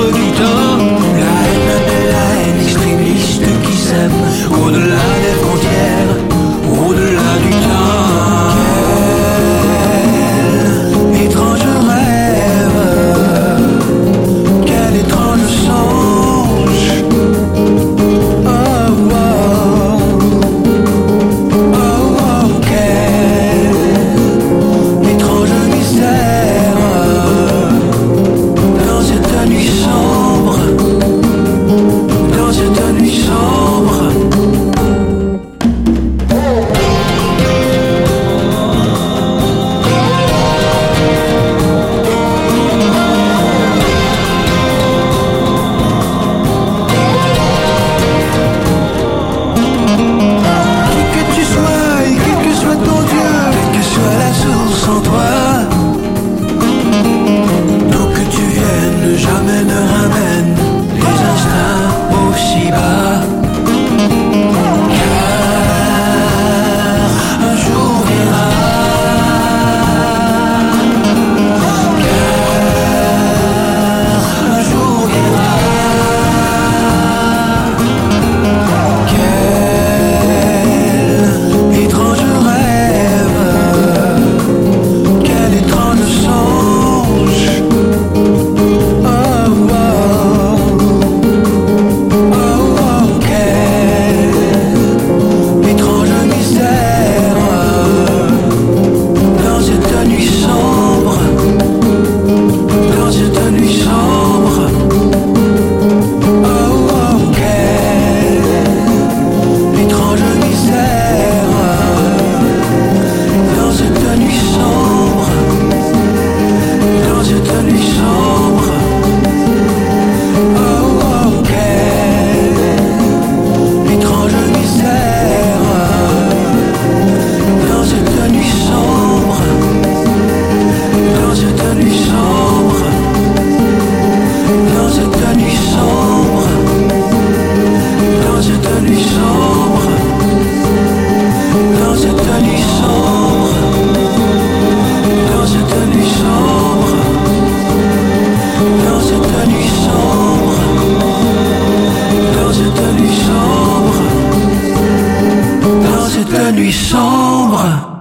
和你走。Nuit sombre,